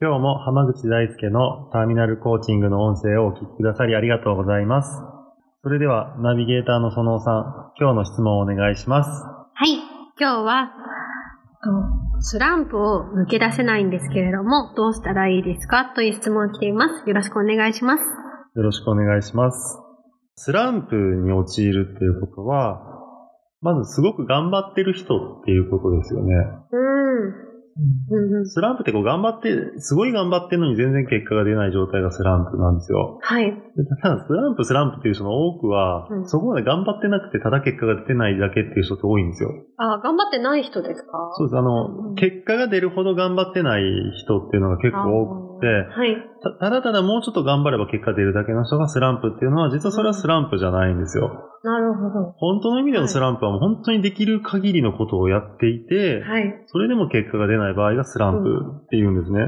今日も浜口大輔のターミナルコーチングの音声をお聞きくださりありがとうございます。それではナビゲーターのそのおさん、今日の質問をお願いします。はい今日はとスランプを抜け出せないんですけれどもどうしたらいいですか？という質問が来ていますよろしくお願いしますよろしくお願いします。スランプに陥るっていうことは、まずすごく頑張ってる人っていうことですよね。うんうん。うんスランプってこう頑張って、すごい頑張ってるのに全然結果が出ない状態がスランプなんですよ。はい。でただ、スランプ、スランプっていう人の多くは、うん。そこまで頑張ってなくて、ただ結果が出てないだけっていう人って多いんですよ。あ頑張ってない人ですか？そうです。あうん。の、結果が出るほど頑張ってない人っていうのが結構多くはいたただただもうちょっと頑張れば結果出るだけの人がスランプっていうのは、実はそれはスランプじゃないんですよ。なるほど本当の意味でのスランプはもう本当にできる限りのことをやっていて、はいそれでも結果が出ない場合がスランプっていうんですね。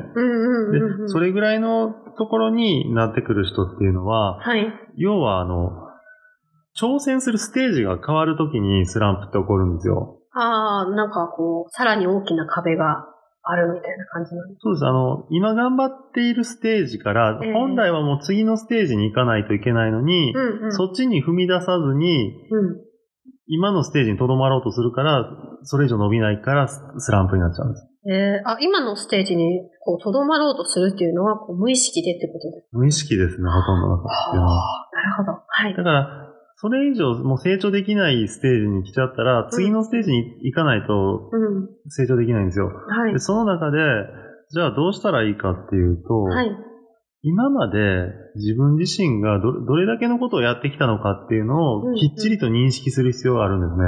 でそれぐらいのところになってくる人っていうのは、はい要はあの、挑戦するステージが変わるときにスランプって起こるんですよ。ああ、なんかこう、さらに大きな壁があるみたいな感じなんですそうです。あの、今頑張っているステージから、ええ本来はもう次のステージに行かないといけないのに、うんうん。そっちに踏み出さずに、うん。今のステージに留まろうとするから、それ以上伸びないからススランプになっちゃうんです。えー、あ、今のステージに、こう、とどまろうとするっていうのは、こう、無意識でってことです無意識ですね、ほとんどのなるほど。はい。だから、それ以上もう成長できないステージに来ちゃったら、次のステージに行かないとうん。成長できないんですよ。はいで、。その中で、じゃあどうしたらいいかっていうと、はい。今まで自分自身がどどれだけのことをやってきたのかっていうのうんをきっちりと認識する必要があるんですね。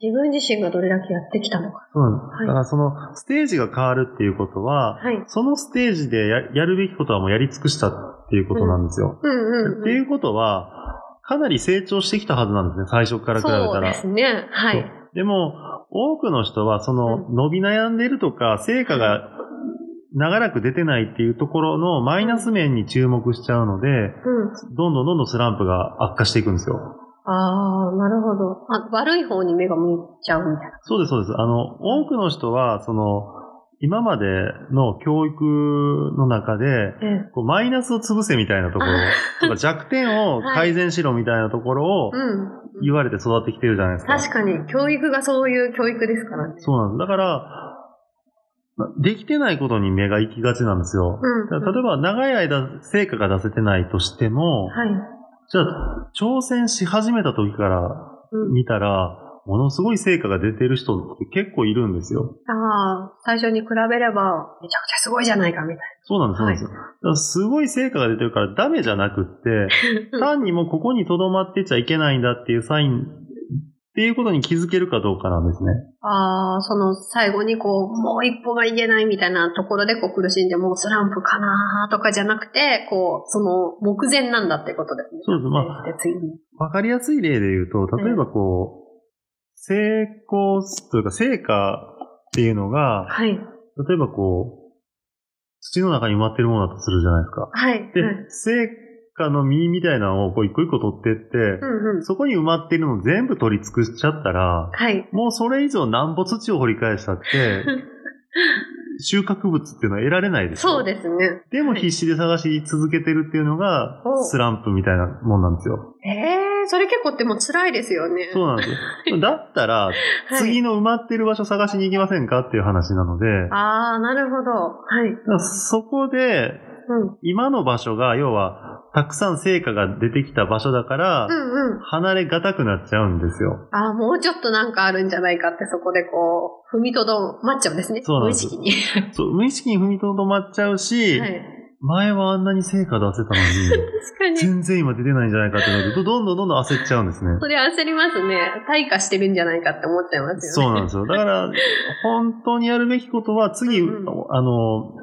自分自身がどれだけやってきたのか。そうなんです。はいだからそのステージが変わるっていうことは、はい。そのステージでややるべきことはもうやり尽くしたっていうことなんですよ。っていうことは、かなり成長してきたはずなんですね、最初から比べたら。そうですね。はい。でも、多くの人は、その、伸び悩んでるとか、成果が長らく出てないっていうところのマイナス面に注目しちゃうので、うん。どんどんどんどんスランプが悪化していくんですよ。ああ、なるほど。あ、悪い方に目が向いちゃうみたいな。そうです、そうです。あの、多くの人は、その、今までの教育の中で、ええ。こうマイナスを潰せみたいなところ、とか弱点を改善しろみたいなところをうん。言われて育ってきてるじゃないですか。確かに、教育がそういう教育ですからね。そうなんです。だから、まできてないことに目が行きがちなんですよ。うん。例えば長い間成果が出せてないとしても、はい。じゃあ挑戦し始めた時からうん見たら、ものすごい成果が出てる人って結構いるんですよ。ああ、最初に比べれば、めちゃくちゃすごいじゃないかみたいそうなんです、そうなんですよ。だからすごい成果が出てるからダメじゃなくって、な。単にもうここに留まってちゃいけないんだっていうサインっていうことに気づけるかどうかなんですね。ああ、その最後にこう、もう一歩がいけないみたいなところでこう苦しんで、もうスランプかなとかじゃなくて、こう、その目前なんだってことですね。そうですまあ。わかりやすい例で言うと、例えばこう、成功というか成果っていうのが、はい。例えばこう、土の中に埋まってるものだとするじゃないですか。はい。で、はい成果の実みたいなのをこう一個一個取ってって、うんうん。そこに埋まってるのを全部取り尽くしちゃったら、はい。もうそれ以上なんぼ土を掘り返したって、収穫物っていうのは得られないでしょ。そうですね。でもはい必死で探し続けてるっていうのがお、スランプみたいなもんなんですよ。ええー、それ結構でも辛いですよね。そうなんですよ。だったら、はい次の埋まってる場所探しに行きませんかっていう話なので、ああ、なるほど。はい。そこで、うん。今の場所が、要は、たくさん成果が出てきた場所だから、うんうん。離れがたくなっちゃうんですよ。ああ、もうちょっとなんかあるんじゃないかってそこでこう、踏みとどまっちゃうんですね。そうなんです無意識に。そう無意識に踏みとどまっちゃうし、はい。前はあんなに成果出せたのに、確かに。全然今出てないんじゃないかってなると、どんどんどんどん焦っちゃうんですね。それ焦りますね。退化してるんじゃないかって思っちゃいますよね。そうなんですよ。だから、本当にやるべきことは、次、うんうんあの、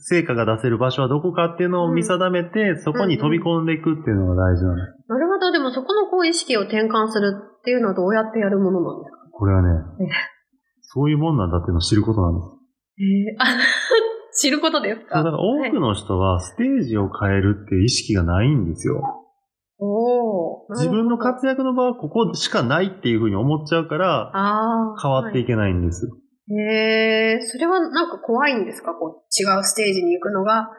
成果が出せる場所はどこかっていうのを見定めて、そこに飛び込んでいくっていうのが大事なんです。なるほど。でもそこのこう意識を転換するっていうのはどうやってやるものなんですか？これはねえ、そういうもんなんだっていうのを知ることなんです。えあ、知ることですか？だから多くの人はステージを変えるっていう意識がないんですよ。おー自分の活躍の場はここしかないっていうふうに思っちゃうから。変わっていけないんです。へえ、それはなんか怖いんですか？こう違うステージに行くのが、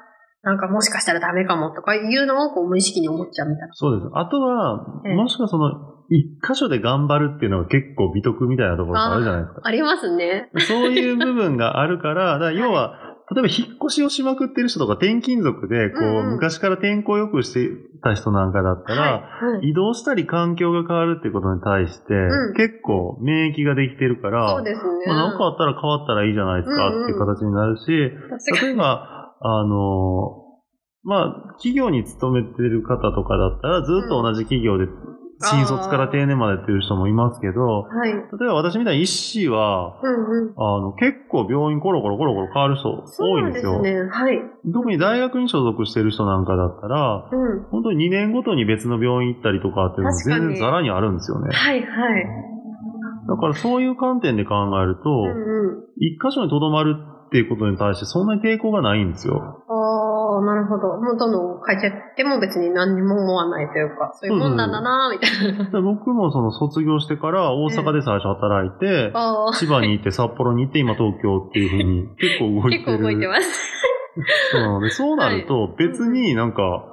なんかもしかしたらダメかもとかいうのをこう無意識に思っちゃうみたいな。そうです。あとは、ええもしくはその、一箇所で頑張るっていうのが結構美徳みたいなところがあるじゃないですか。ありますね。そういう部分があるから、だから要は、例えば引っ越しをしまくってる人とか転勤族で、こう、うんうん昔から天候良くしてた人なんかだったら、はい。はい移動したり環境が変わるっていうことに対して、うん結構免疫ができてるから、そうですね。まあ、なんかあったら変わったらいいじゃないですかうんうんっていう形になるし、確かに例えば、あの、まあ、企業に勤めてる方とかだったら、ずっと同じ企業で、新卒から定年までやってる人もいますけど、はい。例えば私みたいに医師は、うんうん。あの、結構病院コロコロコロコロ変わる人多いんですよ。ですね。はい。特に大学に所属してる人なんかだったら、うん。本当に2年ごとに別の病院行ったりとかっていうのも全然ザラにあるんですよね。はいはい。だからそういう観点で考えると、うんうん。一箇所にとどまるっていうことに対してそんなに抵抗がないんですよ。ああ、なるほど。もうどんどん変えちゃっても別に何にも思わないというか、そういうもんなんだなーみたいな。で僕もその卒業してから大阪で最初働いて、ああ、千葉に行って札幌に行って今東京っていうふうに結構動いてる。結構動いてます。そうなので、そうなると別になんか、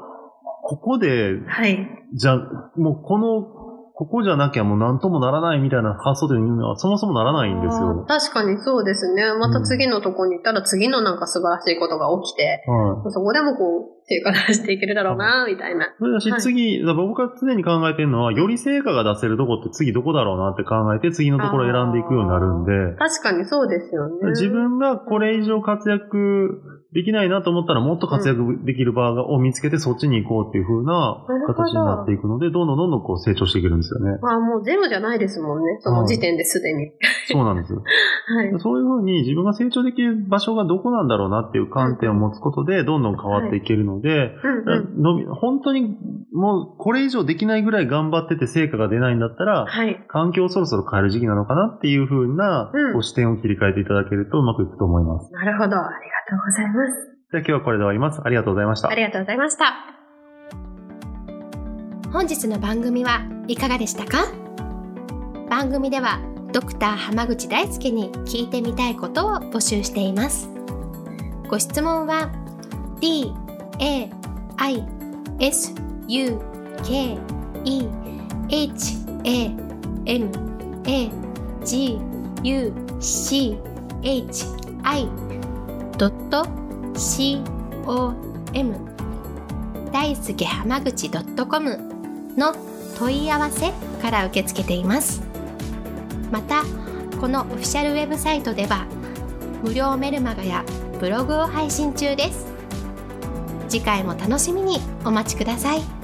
ここで、はい。じゃ、もうこの、ここじゃなきゃもう何ともならないみたいな発想というのはそもそもならないんですよ。確かにそうですね。また次のとこに行ったら次のなんか素晴らしいことが起きて、はい。そこでもこう、成果出していけるだろうなーみたいな。それだし、はい次、だから僕が常に考えてるのは、より成果が出せるとこって次どこだろうなって考えて、次のところを選んでいくようになるんで、確かにそうですよね。自分がこれ以上活躍できないなと思ったら、もっと活躍できる場を見つけて、そっちに行こうっていう風なな形になっていくので、どんどんどんどんこう成長していけるんですよね。まあもうゼロじゃないですもんね。その時点ですでに。そうなんですよ。はい。そういう風に自分が成長できる場所がどこなんだろうなっていう観点を持つことで、どんどん変わっていけるので、うんうん。伸び本当にもうこれ以上できないぐらい頑張ってて成果が出ないんだったら、はい。環境をそろそろ変える時期なのかなっていう風な、うん視点を切り替えていただけるとうまくいくと思います。なるほど。ありがとうございます。じゃあ今日はこれで終わります。ありがとうございましたあ。りがとうございました。本日の番組はいかがでしたか？番組ではドクター濱口大輔に聞いてみたいことを募集しています。ご質問は d a i s u k e h a m a g u c h i. C o m. 大輔濱口 .com の問い合わせから受け付けています。またこのオフィシャルウェブサイトでは無料メルマガやブログを配信中です。次回も楽しみにお待ちください。